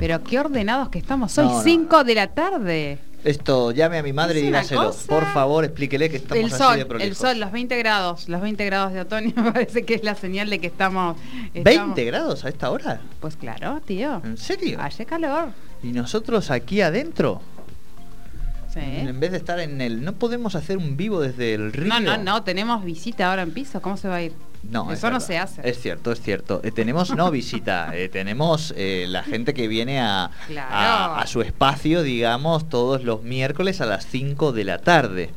Pero qué ordenados que estamos hoy, 5 de la tarde. Esto, llame a mi madre y dígaselo. Por favor, explíquele que estamos el sol, El sol, los 20 grados, los 20 grados de otoño me parece que es la señal de que estamos... ¿20 grados a esta hora? Pues claro, tío. ¿En serio? Hace calor. ¿Y nosotros aquí adentro? Sí. En vez de estar en el... ¿No podemos hacer un vivo desde el río? No, no, no, tenemos visita ahora en piso. ¿Cómo se va a ir? No, eso no se hace. Es cierto, es cierto. Eh, tenemos no visita, eh, tenemos eh, la gente que viene a, a, su espacio, digamos, todos los miércoles a las 5 de la tarde.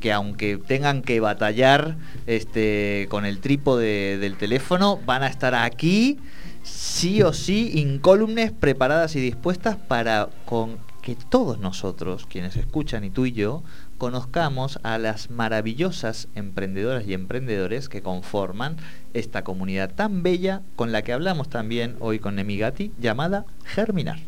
Que aunque tengan que batallar este, con el trípode del teléfono, van a estar aquí sí o sí, incólumes preparadas y dispuestas para con que todos nosotros, quienes escuchan y tú y yo, conozcamos a las maravillosas emprendedoras y emprendedores que conforman esta comunidad tan bella con la que hablamos también hoy con Nemigati, llamada Germinar.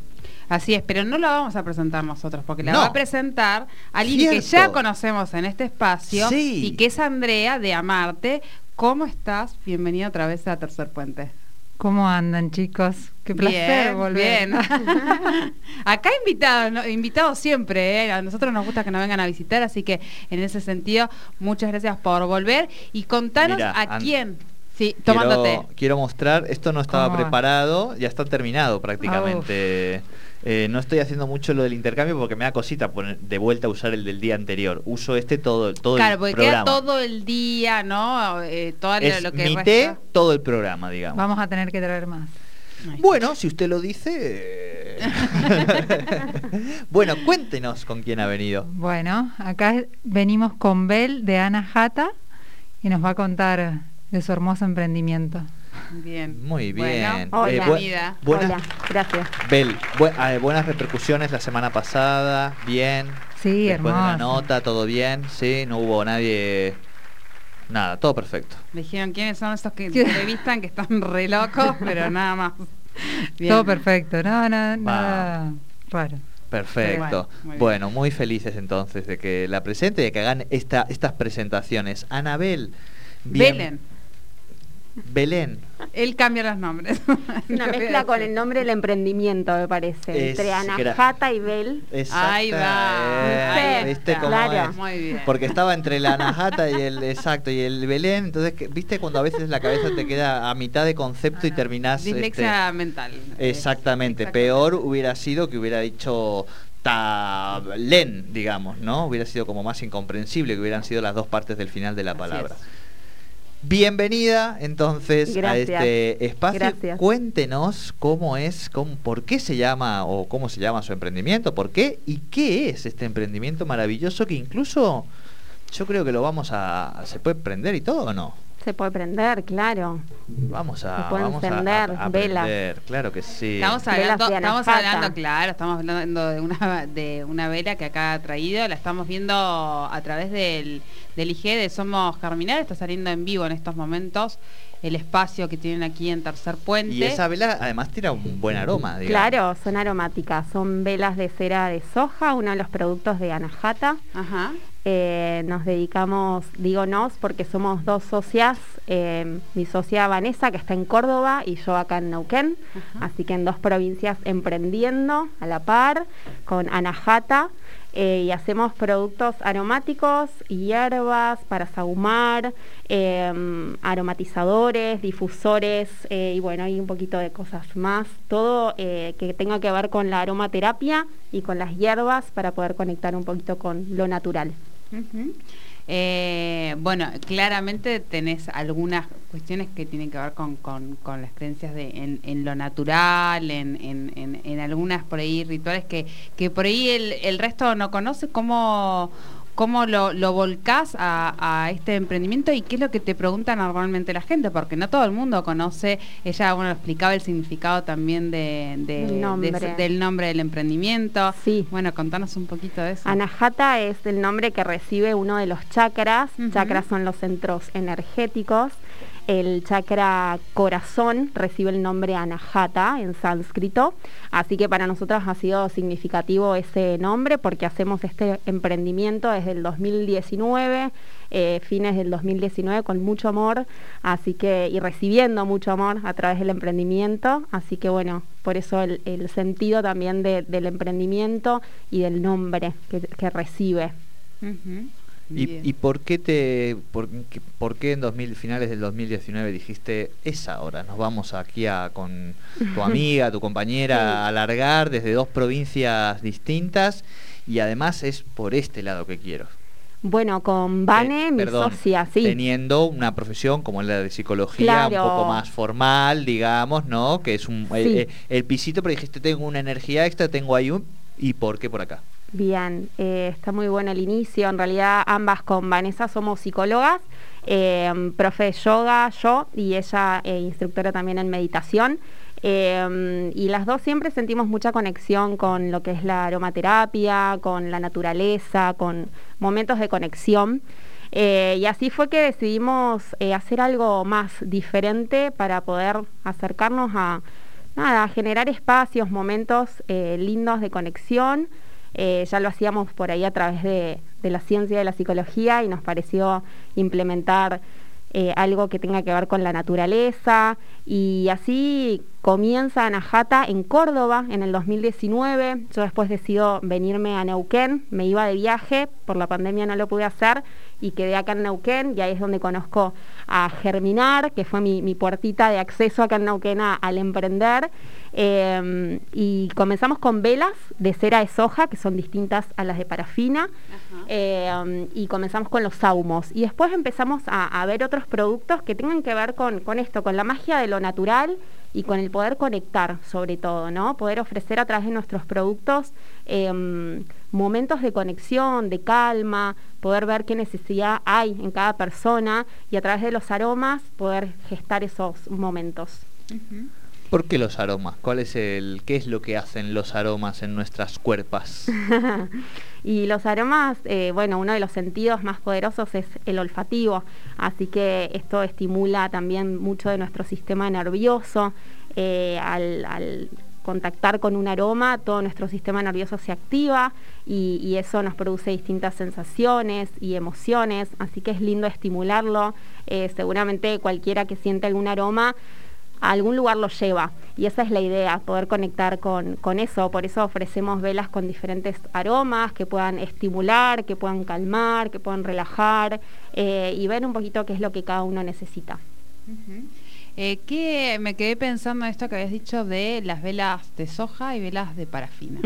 Así es, pero no la vamos a presentar nosotros, porque la va a presentar alguien que ya conocemos en este espacio y que es Andrea de Amarte. ¿Cómo estás? Bienvenido otra vez a Tercer Puente. ¿Cómo andan, chicos? Qué placer volver. Bien. Acá invitados, invitados siempre, ¿eh? a nosotros nos gusta que nos vengan a visitar, así que en ese sentido, muchas gracias por volver y contanos a quién. Sí, tomándote. Quiero, mostrar, esto no estaba preparado, ya está terminado prácticamente. Eh, no estoy haciendo mucho lo del intercambio porque me da cosita poner de vuelta a usar el del día anterior. Uso este todo, todo claro, porque queda todo el día, ¿no? Eh, todo lo que mi té, todo el programa, digamos. Vamos a tener que traer más. Bueno, si usted lo dice. bueno, cuéntenos con quién ha venido. Bueno, acá venimos con Bel de Ana Jata y nos va a contar de su hermoso emprendimiento. Bien. Muy bien. hola. Eh, hola, gracias. Bel, ah, buenas repercusiones la semana pasada, bien. Sí, Después de la nota, todo bien, sí, no hubo nadie... Nada, todo perfecto. dijeron quiénes son estos que entrevistan que están re locos, pero nada más. Todo perfecto, no, no, nada raro. Perfecto. Bueno, muy felices entonces de que la presente y de que hagan esta, estas presentaciones. Anabel. Bien. Belén. Él cambia los nombres. Una mezcla con el nombre del emprendimiento, me parece. entre Anajata y Bel. Ahí va. ¿Viste cómo es? Muy bien. Porque estaba entre la Anajata y el exacto y el Belén. Entonces, ¿viste cuando a veces la cabeza te queda a mitad de concepto y terminás. Dislexia este, mental. Exactamente. Peor hubiera sido que hubiera dicho Len, digamos, ¿no? Hubiera sido como más incomprensible que hubieran sido las dos partes del final de la palabra. Bienvenida entonces a este espacio. Cuéntenos cómo es, cómo, por qué se llama o cómo se llama su emprendimiento, por qué y qué es este emprendimiento maravilloso que incluso yo creo que lo vamos a... ¿Se puede prender y todo o no? Se puede prender, claro. Vamos a, Se encender velas. claro que sí. Estamos hablando, estamos hablando, claro, estamos hablando de una, de una vela que acá ha traído, la estamos viendo a través del, del IG de Somos Germinar, está saliendo en vivo en estos momentos el espacio que tienen aquí en Tercer Puente. Y esa vela además tira un buen aroma. Digamos. Claro, son aromáticas, son velas de cera de soja, uno de los productos de Anahata. Ajá. Eh, nos dedicamos, digo nos, porque somos dos socias, eh, mi socia Vanessa, que está en Córdoba, y yo acá en Neuquén, así que en dos provincias emprendiendo a la par, con Anahata, eh, y hacemos productos aromáticos, hierbas para sahumar, aromatizadores, difusores, y bueno, hay un poquito de cosas más, todo que tenga que ver con la aromaterapia y con las hierbas para poder conectar un poquito con lo natural. Eh, bueno, claramente tenés algunas cuestiones que tienen que ver con, las creencias de, en, lo natural, en, algunas por ahí rituales que, que por ahí el, el resto no conoce. ¿Cómo, cómo lo, lo volcás a, este emprendimiento y qué es lo que te pregunta normalmente la gente, porque no todo el mundo conoce, ella bueno explicaba el significado también de, del nombre del emprendimiento. Sí. Bueno, contanos un poquito de eso. Anahata es el nombre que recibe uno de los chakras, chakras son los centros energéticos el chakra corazón recibe el nombre Anahata en sánscrito, así que para nosotros ha sido significativo ese nombre porque hacemos este emprendimiento desde el 2019, eh, fines del 2019 con mucho amor, así que y recibiendo mucho amor a través del emprendimiento, así que bueno, por eso el, sentido también del emprendimiento y del nombre que, recibe. ¿Y, por qué te por, por qué en 2000, finales del 2019 dijiste es ahora, nos vamos aquí a, con tu amiga, tu compañera a alargar desde dos provincias distintas y además es por este lado que quiero? Bueno, con Vane, eh, mi socia, sí. Teniendo una profesión como la de psicología, un poco más formal, digamos, ¿no? Que es un eh, eh, el pisito, pero dijiste, tengo una energía extra, tengo ahí un... ¿Y por qué por acá? Bien, eh, está muy bueno el inicio. En realidad ambas con Vanessa somos psicólogas, eh, profe de yoga, yo y ella eh, instructora también en meditación. y las dos siempre sentimos mucha conexión con lo que es la aromaterapia, con la naturaleza, con momentos de conexión. y así fue que decidimos hacer algo más diferente para poder acercarnos a, nada, a generar espacios, momentos lindos de conexión. Eh, ya lo hacíamos por ahí a través de, la ciencia de la psicología y nos pareció implementar eh, algo que tenga que ver con la naturaleza y así comienza Anahata en Córdoba en el 2019. Yo después decido venirme a Neuquén, me iba de viaje, por la pandemia no lo pude hacer y quedé acá en Neuquén y ahí es donde conozco a Germinar, que fue mi, puertita de acceso acá en Neuquén al emprender. Em, y comenzamos con velas de cera de soja, que son distintas a las de parafina, em, y comenzamos con los saumos. Y después empezamos a, ver otros productos que tengan que ver con, con esto, con la magia de lo natural y con el poder conectar sobre todo, ¿no? Poder ofrecer a través de nuestros productos em, momentos de conexión, de calma, poder ver qué necesidad hay en cada persona y a través de los aromas poder gestar esos momentos. ¿Por qué los aromas? ¿Cuál es el, ¿Qué es lo que hacen los aromas en nuestras cuerpas? y los aromas, eh, bueno, uno de los sentidos más poderosos es el olfativo, así que esto estimula también mucho de nuestro sistema nervioso. Eh, al, contactar con un aroma, todo nuestro sistema nervioso se activa y, eso nos produce distintas sensaciones y emociones, así que es lindo estimularlo. Eh, seguramente cualquiera que siente algún aroma a algún lugar lo lleva. Y esa es la idea, poder conectar con, eso. Por eso ofrecemos velas con diferentes aromas que puedan estimular, que puedan calmar, que puedan relajar eh, y ver un poquito qué es lo que cada uno necesita. Eh, ¿qué, me quedé pensando en esto que habías dicho de las velas de soja y velas de parafina.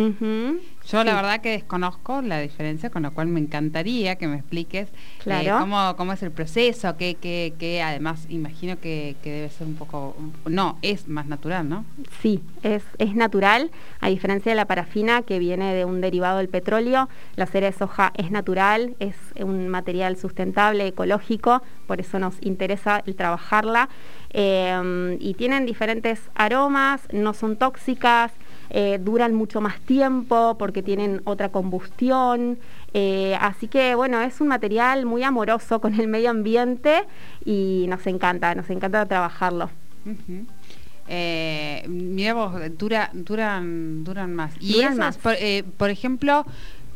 Yo la verdad que desconozco la diferencia, con lo cual me encantaría que me expliques eh, cómo, es el proceso, que, que, además imagino que, debe ser un poco, no, es más natural, ¿no? Sí, es, es natural, a diferencia de la parafina que viene de un derivado del petróleo, la cera de soja es natural, es un material sustentable, ecológico, por eso nos interesa el trabajarla. Eh, y tienen diferentes aromas, no son tóxicas, eh, duran mucho más tiempo porque tienen otra combustión. Eh, así que bueno, es un material muy amoroso con el medio ambiente y nos encanta, nos encanta trabajarlo. mira vos, dura, duran, duran más. Y esas, por ejemplo,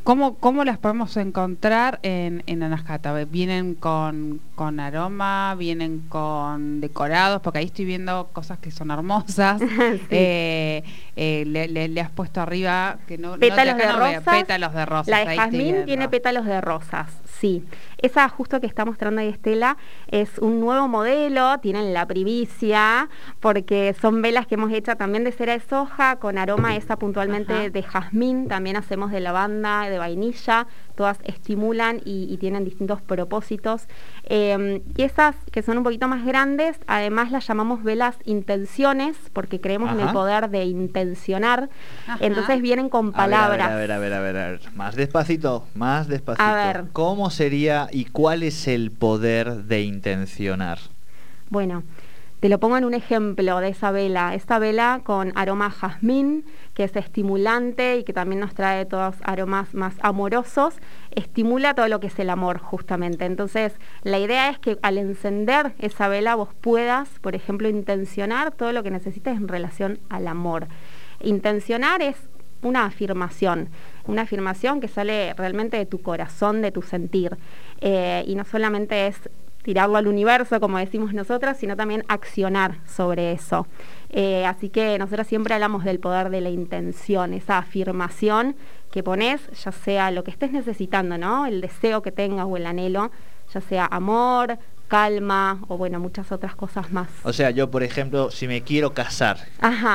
¿Cómo, ¿Cómo, las podemos encontrar en, en Anascata? ¿Vienen con, con, aroma? ¿Vienen con decorados? Porque ahí estoy viendo cosas que son hermosas. Eh, eh, le, has puesto arriba que no, pétalos, de, rosas, pétalos de rosas. La de jazmín tiene pétalos de rosas, sí. Esa justo que está mostrando ahí Estela es un nuevo modelo, tienen la primicia, porque son velas que hemos hecho también de cera de soja, con aroma esa puntualmente de jazmín, también hacemos de lavanda, de vainilla, todas estimulan y, tienen distintos propósitos. Em, y esas que son un poquito más grandes, además las llamamos velas intenciones, porque creemos en el poder de intencionar. Entonces vienen con palabras. A ver, a ver, a ver, a ver, Más despacito, más despacito. A ver. ¿Cómo sería y cuál es el poder de intencionar? Bueno, Te lo pongo en un ejemplo de esa vela. Esta vela con aroma jazmín, que es estimulante y que también nos trae todos aromas más amorosos, estimula todo lo que es el amor justamente. Entonces, la idea es que al encender esa vela vos puedas, por ejemplo, intencionar todo lo que necesites en relación al amor. Intencionar es una afirmación, una afirmación que sale realmente de tu corazón, de tu sentir. Eh, y no solamente es tirarlo al universo, como decimos nosotras, sino también accionar sobre eso. Eh, así que nosotros siempre hablamos del poder de la intención, esa afirmación que pones, ya sea lo que estés necesitando, ¿no? El deseo que tengas o el anhelo, ya sea amor, calma o bueno, muchas otras cosas más. O sea, yo por ejemplo, si me quiero casar,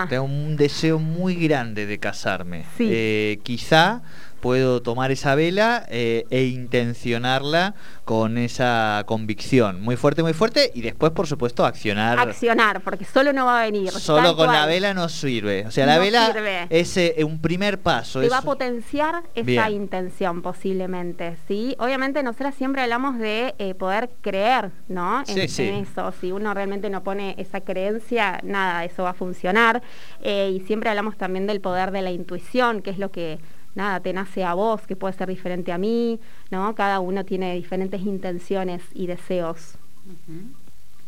tengo un deseo muy grande de casarme. Eh, quizá puedo tomar esa vela eh, e intencionarla con esa convicción muy fuerte, muy fuerte y después, por supuesto, accionar. Accionar, porque solo no va a venir. Solo con la vela no sirve. O sea, la vela es eh, un primer paso. Te va a potenciar esa intención posiblemente, ¿sí? Obviamente nosotras siempre hablamos de eh, poder creer, ¿no? En, eso. Si uno realmente no pone esa creencia, nada, eso va a funcionar. y siempre hablamos también del poder de la intuición, que es lo que nada, te nace a vos, que puede ser diferente a mí, ¿no? Cada uno tiene diferentes intenciones y deseos.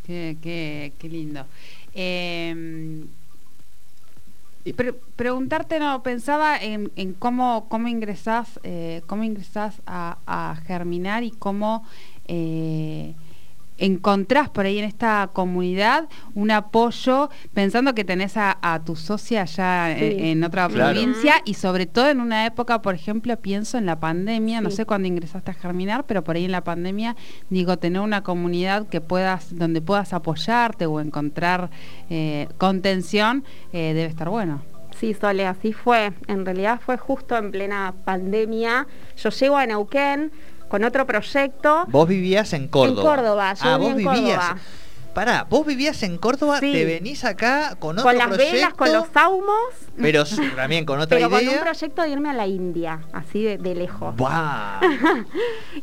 qué, lindo. Eh, preguntarte, no, pensaba en, cómo, cómo ingresás, eh, cómo ingresás a, Germinar y cómo eh, encontrás por ahí en esta comunidad un apoyo, pensando que tenés a, tu socia allá en, otra provincia y sobre todo en una época, por ejemplo, pienso en la pandemia, no sé cuándo ingresaste a Germinar, pero por ahí en la pandemia, digo, tener una comunidad que puedas, donde puedas apoyarte o encontrar eh, contención, eh, debe estar bueno. Sí, Sole, así fue. En realidad fue justo en plena pandemia. Yo llego a Neuquén, con otro proyecto. Vos vivías en Córdoba. En Córdoba, yo ah, vos vivías. Pará, vos vivías en Córdoba, te venís acá con otro Con las velas, con los saumos. Pero también con otra pero idea. con un proyecto de irme a la India, así de, lejos. ¡Buah!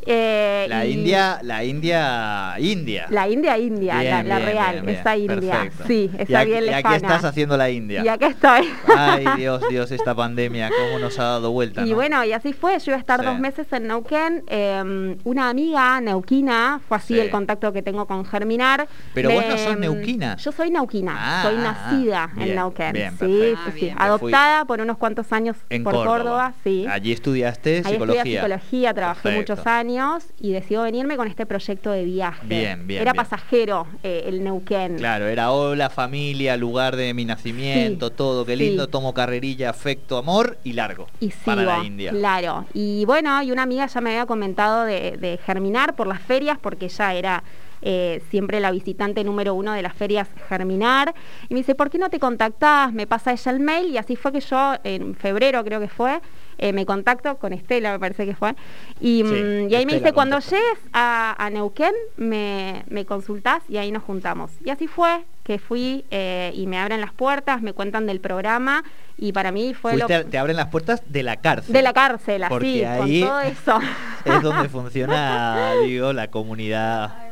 Eh, la India, la India, India. La India, India, la, real, esa India. Sí, esa bien lejana. Y aquí estás haciendo la India. Y aquí estoy. Ay, Dios, Dios, esta pandemia, cómo nos ha dado vuelta. Y bueno, y así fue. Yo iba a estar dos meses en Neuquén. Em, una amiga neuquina, fue así el contacto que tengo con Germinar. Pero vos no sos neuquina. Yo soy neuquina, ah, soy nacida en Neuquén. sí, sí, ah, adoptada por unos cuantos años por Córdoba. sí. Allí estudiaste psicología. Allí psicología, trabajé muchos años y decidió venirme con este proyecto de viaje. Bien, bien. Era pasajero eh, el Neuquén. Claro, era hola, familia, lugar de mi nacimiento, todo, qué lindo, tomo carrerilla, afecto, amor y largo. Y para la India. Claro. Y bueno, y una amiga ya me había comentado de germinar por las ferias porque ya era eh, siempre la visitante número uno de las ferias Germinar, y me dice, ¿por qué no te contactás? Me pasa ella el mail, y así fue que yo, en febrero creo que fue, eh, me contacto con Estela, me parece que fue, y, mm, ahí me dice, cuando llegues a, Neuquén, me, me, consultás y ahí nos juntamos. Y así fue que fui eh, y me abren las puertas, me cuentan del programa y para mí fue lo... Te abren las puertas de la cárcel. De la cárcel, así, con todo eso. Es donde funciona, digo, la comunidad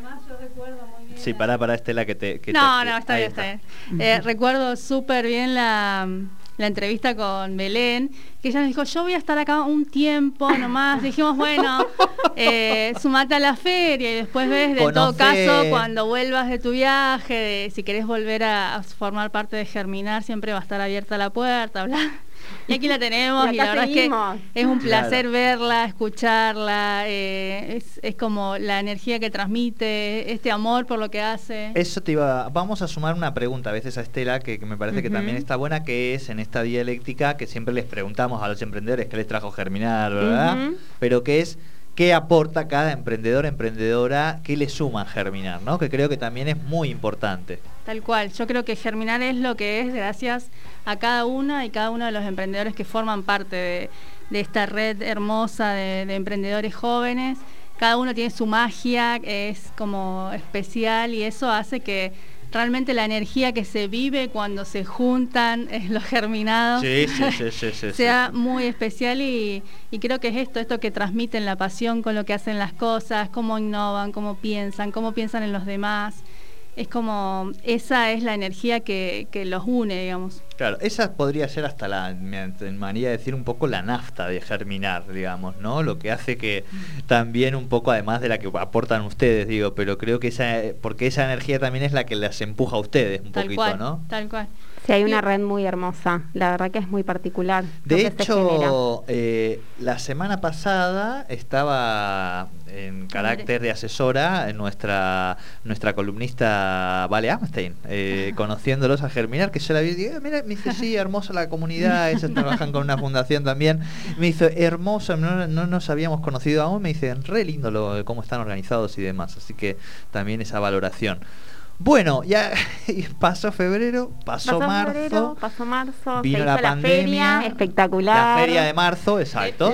Sí, para, para Estela que te... no, no, está bien, está bien. Eh, recuerdo súper bien la, entrevista con Belén, que ella nos dijo, yo voy a estar acá un tiempo nomás. Dijimos, bueno, eh, sumate a la feria y después ves, de todo caso, cuando vuelvas de tu viaje, si querés volver a, a, formar parte de Germinar, siempre va a estar abierta la puerta, bla. Y aquí la tenemos y, la verdad es que es un placer verla, escucharla, eh, es, como la energía que transmite, este amor por lo que hace. Eso te iba, vamos a sumar una pregunta a veces a Estela que, me parece que también está buena, que es en esta dialéctica que siempre les preguntamos a los emprendedores qué les trajo germinar, ¿verdad? Pero que es qué aporta cada emprendedor, emprendedora, qué le suma a Germinar, ¿no? Que creo que también es muy importante. Tal cual, yo creo que Germinar es lo que es gracias a cada una y cada uno de los emprendedores que forman parte de, esta red hermosa de, emprendedores jóvenes. Cada uno tiene su magia, es como especial y eso hace que realmente la energía que se vive cuando se juntan los germinados sea muy especial y, creo que es esto, esto que transmiten la pasión con lo que hacen las cosas, cómo innovan, cómo piensan, cómo piensan en los demás. Es como, esa es la energía que, que los une, digamos. Claro, esa podría ser hasta la, me de decir un poco la nafta de germinar, digamos, ¿no? Lo que hace que también un poco, además de la que aportan ustedes, digo, pero creo que esa, porque esa energía también es la que las empuja a ustedes un poquito, ¿no? Tal cual. Sí, hay una red muy hermosa, la verdad que es muy particular. De hecho, eh, la semana pasada estaba en carácter de asesora en nuestra nuestra columnista Vale Amstein, eh, conociéndolos a Germinar, que yo la vi y dije, mira, me dice, sí, hermosa la comunidad, ellos trabajan con una fundación también. Me dice, hermoso, no, no, nos habíamos conocido aún, me dice, re lindo lo, cómo están organizados y demás, así que también esa valoración. Bueno, ya pasó febrero, pasó, marzo. pasó marzo, vino la, pandemia, feria, espectacular. La feria de marzo, exacto.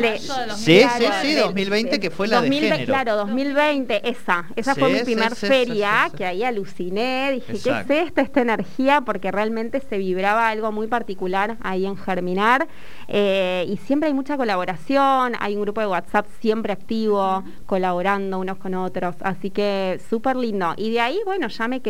sí, sí, sí, 2020 que fue la de género. Claro, 2020, esa, esa fue mi primer feria, que ahí aluciné, dije, ¿qué es esto, esta energía? Porque realmente se vibraba algo muy particular ahí en Germinar. Eh, y siempre hay mucha colaboración, hay un grupo de WhatsApp siempre activo, colaborando unos con otros, así que súper lindo. Y de ahí, bueno, ya me quedé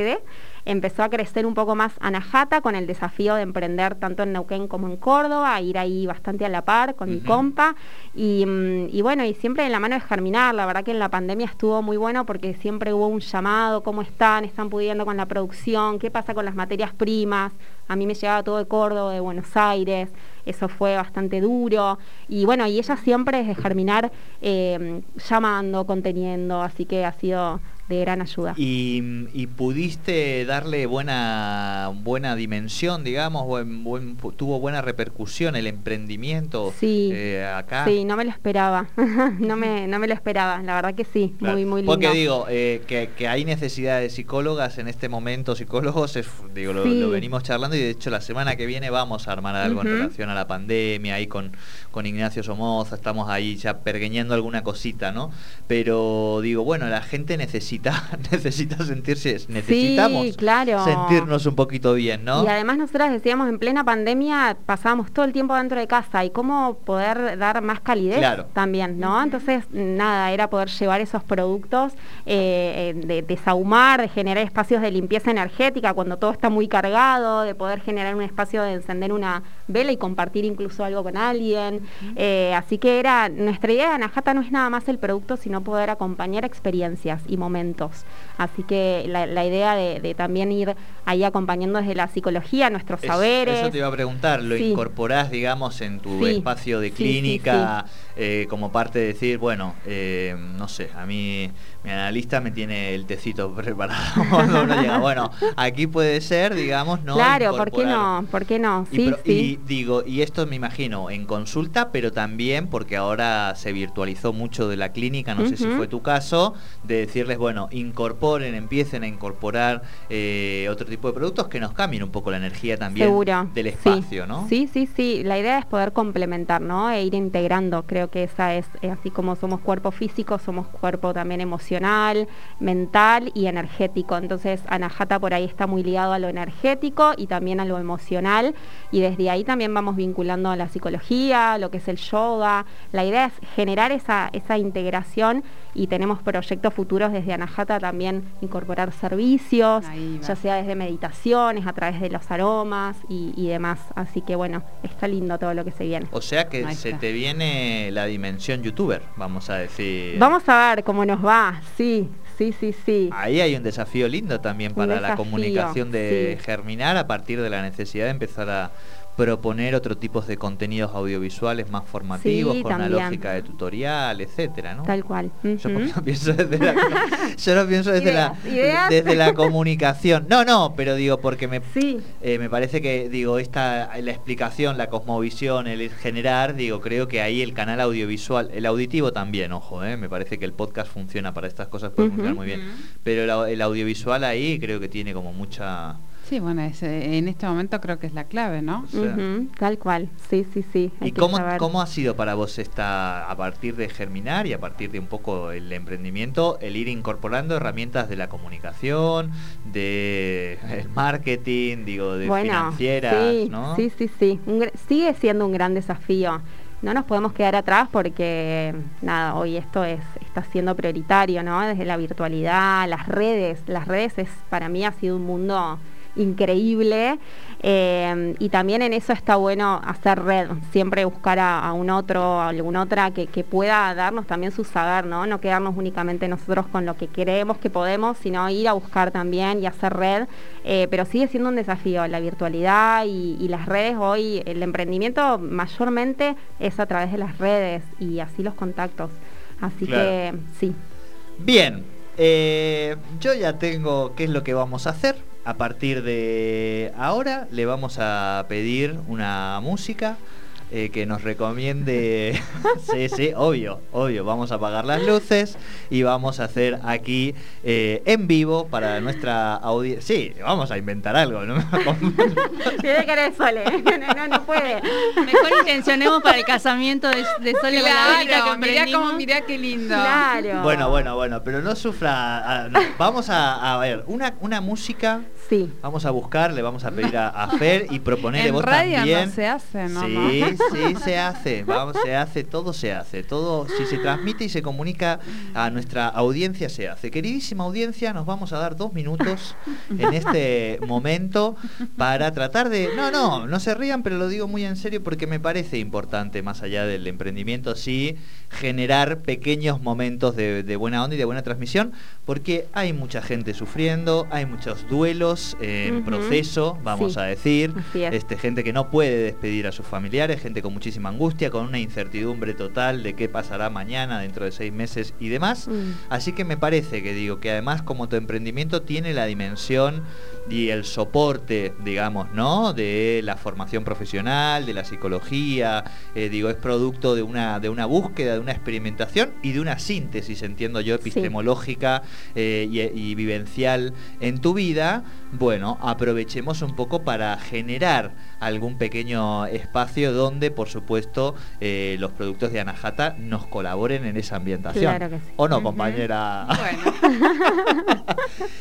empezó a crecer un poco más Anahata con el desafío de emprender tanto en Neuquén como en Córdoba, ir ahí bastante a la par con mi compa. Mm, y, bueno, y siempre en la mano de germinar, la verdad que en la pandemia estuvo muy bueno porque siempre hubo un llamado, cómo están, están pudiendo con la producción, qué pasa con las materias primas. A mí me llegaba todo de Córdoba, de Buenos Aires, eso fue bastante duro. Y bueno, y ella siempre desde germinar eh, llamando, conteniendo, así que ha sido de gran ayuda. Y, pudiste darle buena buena dimensión, digamos, buen, tuvo buena repercusión el emprendimiento sí, eh, acá. Sí, no me lo esperaba, no, me, no me lo esperaba, la verdad que sí, muy, muy lindo. Porque digo, eh, que, hay necesidad de psicólogas en este momento, psicólogos, digo, lo, venimos charlando y de hecho la semana que viene vamos a armar algo en relación a la pandemia, ahí con, con Ignacio Somoza, estamos ahí ya pergueñando alguna cosita, ¿no? Pero digo, bueno, la gente necesita necesita, sentirse, necesitamos sentirnos un poquito bien, ¿no? Y además nosotras decíamos, en plena pandemia pasábamos todo el tiempo dentro de casa y cómo poder dar más calidez también, ¿no? Entonces, nada, era poder llevar esos productos, eh, eh, de desahumar, de generar espacios de limpieza energética cuando todo está muy cargado, de poder generar un espacio de encender una vela y compartir incluso algo con alguien. Eh, así que era, nuestra idea de Anajata no es nada más el producto, sino poder acompañar experiencias y momentos Así que la, idea de, también ir ahí acompañando desde la psicología, nuestros saberes. Eso te iba a preguntar, ¿lo incorporás, digamos, en tu espacio de clínica eh, como parte de decir, bueno, eh, no sé, a mí mi analista me tiene el tecito preparado Bueno, aquí puede ser, digamos, no. Claro, ¿por qué no? ¿Por qué no? Sí, y, y digo, y esto me imagino en consulta, pero también porque ahora se virtualizó mucho de la clínica, no sé si fue tu caso, de decirles, bueno, incorporen, empiecen a incorporar eh, otro tipo de productos que nos cambien un poco la energía también del espacio, ¿no? Sí, sí, sí. La idea es poder complementar, ¿no? E ir integrando. Creo que esa es, así como somos cuerpo físico, somos cuerpo también emocional mental y energético. Entonces, Anahata por ahí está muy ligado a lo energético y también a lo emocional. Y desde ahí también vamos vinculando a la psicología, lo que es el yoga. La idea es generar esa, esa integración y tenemos proyectos futuros desde Anahata también incorporar servicios, ya sea desde meditaciones, a través de los aromas y, demás. Así que bueno, está lindo todo lo que se viene. O sea que se te viene la dimensión youtuber, vamos a decir. Vamos a ver cómo nos va, sí, sí, sí, sí. Ahí hay un desafío lindo también para la comunicación de Germinar a partir de la necesidad de empezar a proponer otro tipo de contenidos audiovisuales más formativos, con una lógica de tutorial, etcétera, ¿no? Tal cual. Yo no pienso desde la, yo no pienso desde la desde la comunicación. No, no, pero digo porque me eh, me parece que digo esta la explicación, la cosmovisión, el generar, digo creo que ahí el canal audiovisual, el auditivo también, ojo, eh, me parece que el podcast funciona para estas cosas puede funcionar muy bien, pero el audiovisual ahí creo que tiene como mucha Sí, bueno, eh, en este momento creo que es la clave, ¿no? tal cual, sí, sí, sí. ¿Y cómo, cómo ha sido para vos esta, a partir de germinar y a partir de un poco el emprendimiento, el ir incorporando herramientas de la comunicación, de el marketing, digo, de financieras, sí, ¿no? Sí, sí, sí. sigue siendo un gran desafío. no nos podemos quedar atrás porque nada, hoy esto es, está siendo prioritario, ¿no? Desde la virtualidad, las redes, las redes es para mí ha sido un mundo increíble eh, y también en eso está bueno hacer red, siempre buscar a, un otro, a alguna otra que, pueda darnos también su saber, ¿no? No quedarnos únicamente nosotros con lo que queremos que podemos, sino ir a buscar también y hacer red. Eh, pero sigue siendo un desafío la virtualidad y, las redes hoy, el emprendimiento mayormente es a través de las redes y así los contactos. Así que sí. Bien, eh, yo ya tengo qué es lo que vamos a hacer a partir de ahora le vamos a pedir una música eh, que nos recomiende. sí, sí, obvio, obvio. Vamos a apagar las luces y vamos a hacer aquí eh, en vivo para nuestra audiencia. Sí, vamos a inventar algo, ¿no? Tiene que eres Sole. No, no, no puede. Mejor intencionemos para el casamiento de, de Sole claro, mirá, cómo, mirá qué lindo. Claro. Bueno, bueno, bueno, pero no sufra. Ah, vamos a, a ver, una, una música Vamos a buscar, le vamos a pedir a, Fer y proponerle vos radio también. No se hace, ¿no? Sí, sí, se hace. Vamos, se hace, todo se hace. Todo, si se transmite y se comunica a nuestra audiencia, se hace. Queridísima audiencia, nos vamos a dar dos minutos en este momento para tratar de. No, no, no se rían, pero lo digo muy en serio porque me parece importante, más allá del emprendimiento, sí, generar pequeños momentos de, de buena onda y de buena transmisión, porque hay mucha gente sufriendo, hay muchos duelos en proceso, vamos a decir, este, gente que no puede despedir a sus familiares, gente con muchísima angustia, con una incertidumbre total de qué pasará mañana, dentro de seis meses y demás. Mm. Así que me parece que digo que además como tu emprendimiento tiene la dimensión y el soporte, digamos, ¿no? De la formación profesional, de la psicología, eh, digo, es producto de una, de una búsqueda, de una experimentación y de una síntesis, entiendo yo, epistemológica eh, y vivencial en tu vida bueno, aprovechemos un poco para generar algún pequeño espacio donde, por supuesto, eh, los productos de Anahata nos colaboren en esa ambientación. Claro que sí. ¿O no, compañera? Bueno.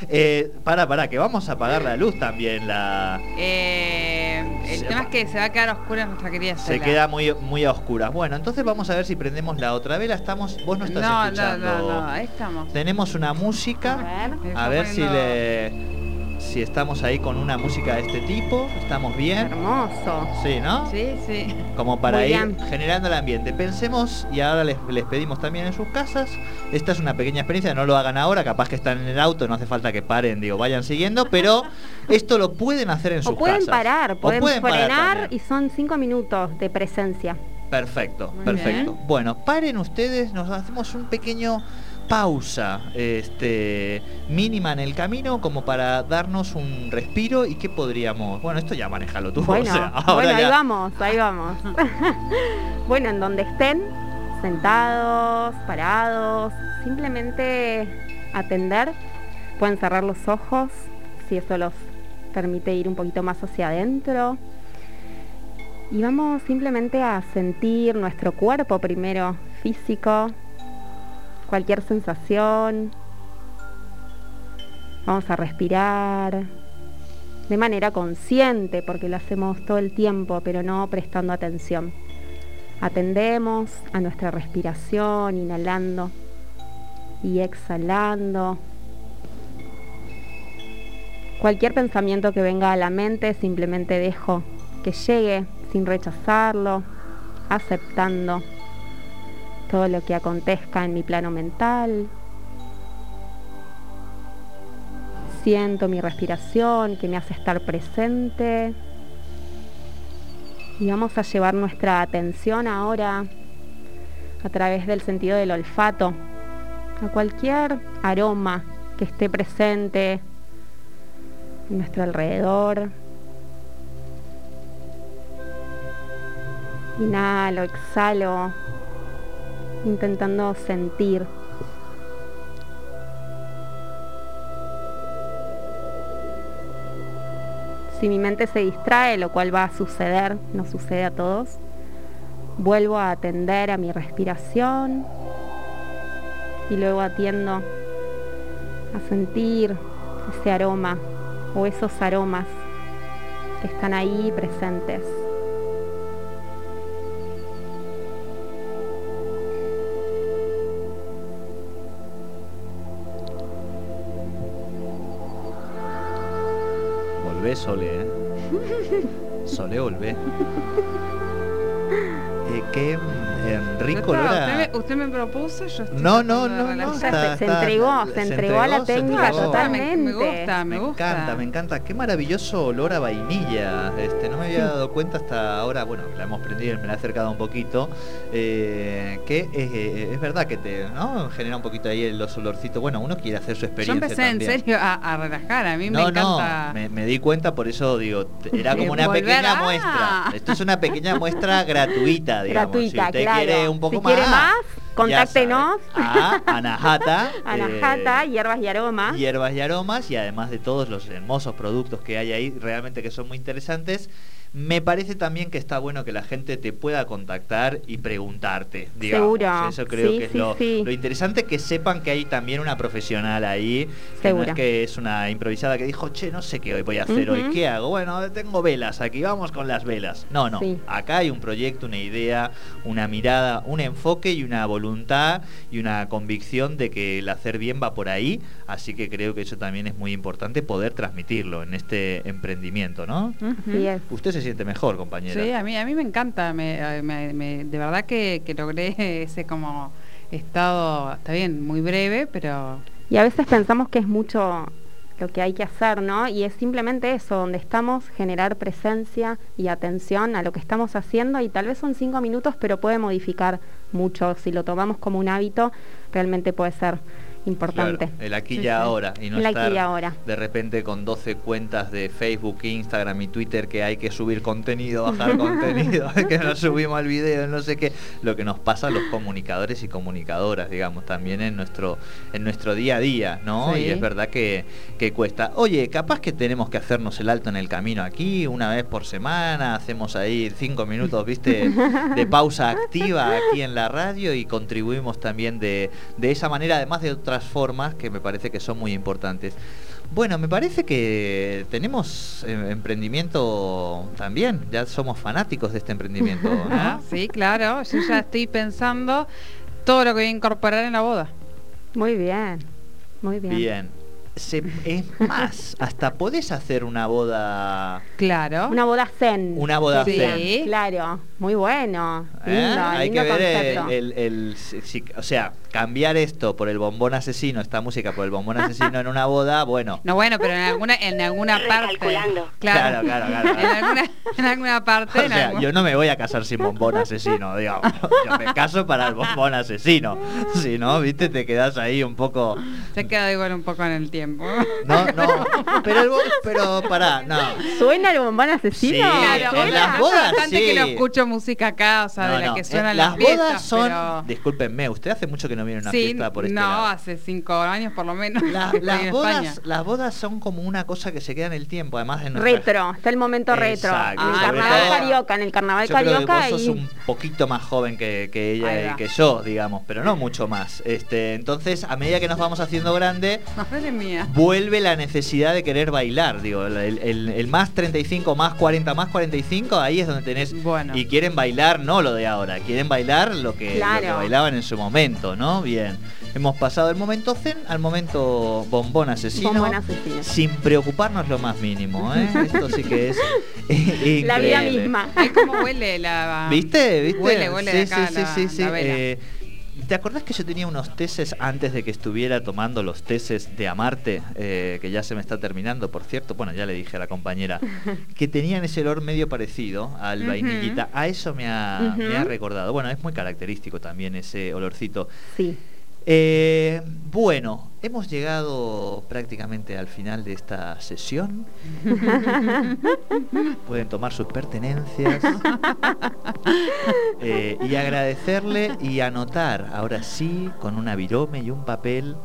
eh, para, para, que vamos a apagar la luz también. La... Eh, el tema es que se va a quedar oscura nuestra querida Se queda muy, muy a oscuras. Bueno, entonces vamos a ver si prendemos la otra vela. Estamos, vos no estás escuchando. No, no, no, ahí estamos. Tenemos una música. A ver, a ver si le si estamos ahí con una música de este tipo, estamos bien. Hermoso. Sí, ¿no? Sí, sí. Como para ir generando el ambiente. Pensemos, y ahora les, pedimos también en sus casas, esta es una pequeña experiencia, no lo hagan ahora, capaz que están en el auto, no hace falta que paren, digo, vayan siguiendo, pero esto lo pueden hacer en sus casas. pueden parar, pueden, frenar y son cinco minutos de presencia. Perfecto, perfecto. Bueno, paren ustedes, nos hacemos un pequeño pausa este, mínima en el camino como para darnos un respiro y qué podríamos... Bueno, esto ya manejalo tú. Bueno, ahí vamos, ahí vamos. bueno, en donde estén, sentados, parados, simplemente atender, pueden cerrar los ojos si eso los permite ir un poquito más hacia adentro. Y vamos simplemente a sentir nuestro cuerpo primero, físico, cualquier sensación. Vamos a respirar de manera consciente, porque lo hacemos todo el tiempo, pero no prestando atención. Atendemos a nuestra respiración, inhalando y exhalando. Cualquier pensamiento que venga a la mente, simplemente dejo que llegue sin rechazarlo, aceptando todo lo que acontezca en mi plano mental. Siento mi respiración que me hace estar presente. Y vamos a llevar nuestra atención ahora a través del sentido del olfato a cualquier aroma que esté presente en nuestro alrededor. Inhalo, exhalo intentando sentir. Si mi mente se distrae, lo cual va a suceder, no sucede a todos, vuelvo a atender a mi respiración y luego atiendo a sentir ese aroma o esos aromas que están ahí presentes. Sole, Usted me, propuso, yo estoy No, no, no, no. se, entregó, se, entregó, a la técnica totalmente. Me, gusta, me, gusta. encanta, me encanta. Qué maravilloso olor a vainilla. Este, no me había dado cuenta hasta ahora, bueno, la hemos prendido, me la he acercado un poquito. Eh, que eh, es verdad que te ¿no? genera un poquito ahí los olorcitos. Bueno, uno quiere hacer su experiencia. Yo empecé en serio a, relajar, a mí me encanta. No, me, di cuenta, por eso digo, era como una pequeña muestra. Esto es una pequeña muestra gratuita, digamos. Gratuita, si usted quiere un poco quiere más, contáctenos. A Anahata. Anahata, eh, hierbas y aromas. Hierbas y aromas y además de todos los hermosos productos que hay ahí, realmente que son muy interesantes. Me parece también que está bueno que la gente te pueda contactar y preguntarte. Digamos. Seguro. Eso creo que es lo, interesante, que sepan que hay también una profesional ahí, que no es que es una improvisada que dijo, che, no sé qué hoy voy a hacer hoy, ¿qué hago? Bueno, tengo velas aquí, vamos con las velas. No, no, acá hay un proyecto, una idea, una mirada, un enfoque y una voluntad y una convicción de que el hacer bien va por ahí, así que creo que eso también es muy importante poder transmitirlo en este emprendimiento, ¿no? Usted se siente mejor, compañera. Sí, a mí, a mí me encanta, me, de verdad que, logré ese como estado, está bien, muy breve, pero... Y a veces pensamos que es mucho lo que hay que hacer, ¿no? Y es simplemente eso, donde estamos, generar presencia y atención a lo que estamos haciendo y tal vez son cinco minutos, pero puede modificar mucho. Si lo tomamos como un hábito, realmente puede ser importante. el aquí y ahora y no estar ahora. de repente con 12 cuentas de Facebook, Instagram y Twitter que hay que subir contenido, bajar contenido, que no subimos el video, no sé qué, lo que nos pasa a los comunicadores y comunicadoras, digamos, también en nuestro en nuestro día a día, ¿no? Y es verdad que, que cuesta. Oye, capaz que tenemos que hacernos el alto en el camino aquí una vez por semana, hacemos ahí cinco minutos, viste, de pausa activa aquí en la radio y contribuimos también de, de esa manera, además de otras formas que me parece que son muy importantes. Bueno, me parece que tenemos eh, emprendimiento también, ya somos fanáticos de este emprendimiento. sí, claro, yo ya estoy pensando todo lo que voy a incorporar en la boda. Muy bien, muy bien. Bien, es más, hasta podés hacer una boda. Claro. Una boda zen. Una boda zen. Claro, muy bueno. ¿Eh? Hay que ver el, o sea, cambiar esto por el bombón asesino, esta música por el bombón asesino en una boda, bueno. No, bueno, pero en alguna, en alguna parte. Claro, claro, claro. En, alguna, en alguna parte. O sea, yo no me voy a casar sin bombón asesino, digamos. Yo me caso para el bombón asesino. Si no, viste, te quedas ahí un poco. Se queda igual un poco en el tiempo. No, no, pero, el, pero pará, no. ¿Suena el bombón asesino? Sí, claro, en las bodas bastante que no escucho música acá, o sea, de la que suena las, las bodas son, discúlpenme, usted hace mucho que no viene a una fiesta por este No, hace cinco años por lo menos. las, bodas, las bodas son como una cosa que se queda en el tiempo, además de Retro, está el momento retro. en el carnaval carioca, en el carnaval yo carioca. Creo que vos sos un poquito más joven que, que ella y que yo, digamos, pero no mucho más. Este, entonces, a medida que nos vamos haciendo grande, Madre mía vuelve la necesidad de querer bailar. Digo, el, más 35, más 40, más 45, ahí es donde tenés. Bueno. Y quieren bailar no lo de ahora, quieren bailar lo que, bailaban en su momento, ¿no? Bien. Hemos pasado el momento zen al momento bombón asesino, bombón asesino. sin preocuparnos lo más mínimo. ¿eh? Esto sí que es La vida misma. Es como huele la... ¿Viste? ¿Viste? Huele, huele sí, sí, sí, sí, sí. Eh, ¿Te acordás que yo tenía unos tesis antes de que estuviera tomando los tesis de Amarte, eh, que ya se me está terminando, por cierto? Bueno, ya le dije a la compañera, que tenían ese olor medio parecido al vainillita. A eso me ha, me ha recordado. Bueno, es muy característico también ese olorcito. Sí. Eh, bueno, hemos llegado prácticamente al final de esta sesión. Pueden tomar sus pertenencias eh, y agradecerle y anotar, ahora sí, con una virome y un papel,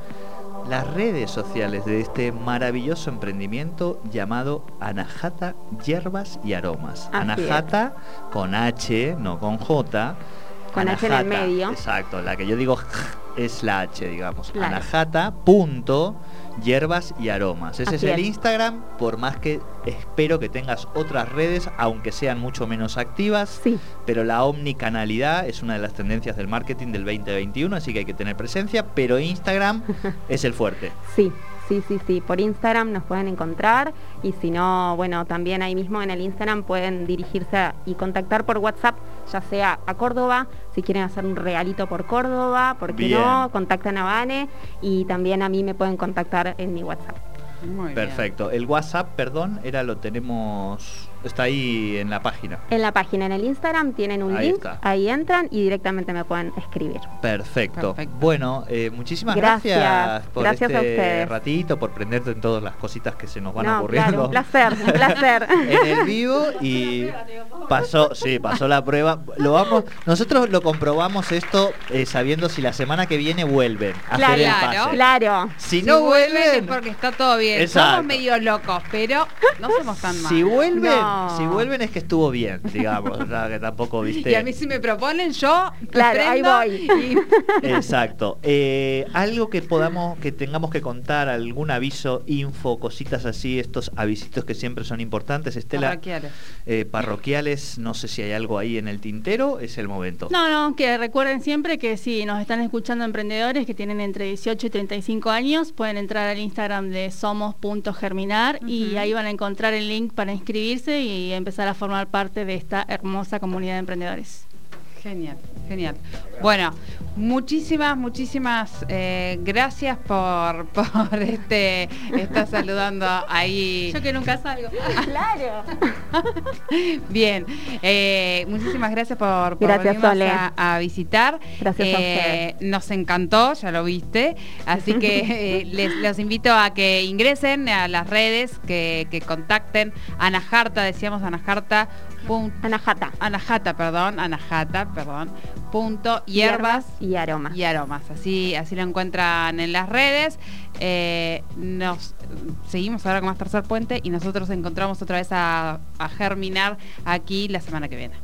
las redes sociales de este maravilloso emprendimiento llamado Anahata Hierbas y Aromas. Anahata con H, no con J. Con H en el medio. Exacto, la que yo digo es la H, digamos. Anahata, punto, hierbas y aromas. Ese es el Instagram, por más que espero que tengas otras redes, aunque sean mucho menos activas. Sí. Pero la omnicanalidad es una de las tendencias del marketing del 2021, así que hay que tener presencia, pero Instagram es el fuerte. Sí, Sí, sí, sí, por Instagram nos pueden encontrar y si no, bueno, también ahí mismo en el Instagram pueden dirigirse y contactar por WhatsApp, ya sea a Córdoba, si quieren hacer un regalito por Córdoba, porque no, contactan a Vane y también a mí me pueden contactar en mi WhatsApp. Perfecto. El WhatsApp, perdón, era lo tenemos Está ahí en la página. En la página, en el Instagram tienen un link, ahí entran y directamente me pueden escribir. Perfecto. Bueno, eh, muchísimas gracias, por este ratito, por prenderte en todas las cositas que se nos van ocurriendo. un placer, un placer. en el vivo y pasó, sí, pasó la prueba. Lo vamos, nosotros lo comprobamos esto eh, sabiendo si la semana que viene vuelven a claro, hacer el pase. Claro. Si, no vuelven, es porque está todo bien. Somos medio locos, pero no somos tan malos. Si vuelven si vuelven es que estuvo bien, digamos. o sea, que tampoco viste. Y a mí si me proponen, yo. Claro, ahí voy. Exacto. Eh, algo que podamos, que tengamos que contar, algún aviso, info, cositas así, estos avisitos que siempre son importantes. Estela. Parroquiales. Eh, parroquiales, no sé si hay algo ahí en el tintero, es el momento. No, no, que recuerden siempre que si nos están escuchando emprendedores que tienen entre 18 y 35 años, pueden entrar al Instagram de somos.germinar y ahí van a encontrar el link para inscribirse y empezar a formar parte de esta hermosa comunidad de emprendedores. Genial, genial. Bueno, muchísimas, muchísimas eh, gracias por, por este estar saludando ahí. Yo que nunca salgo. claro. Bien, eh, muchísimas gracias por, por gracias, a, visitar. Gracias a eh, Nos encantó, ya lo viste. Así que les, los invito a que ingresen a las redes, que, que contacten a Ana Jarta, decíamos Ana Jarta Anajata. Anajata, perdón, Anajata, perdón. Punto hierbas, y aromas. Y aromas. Así, así lo encuentran en las redes. Eh, nos seguimos ahora con más tercer puente y nosotros encontramos otra vez a, a germinar aquí la semana que viene.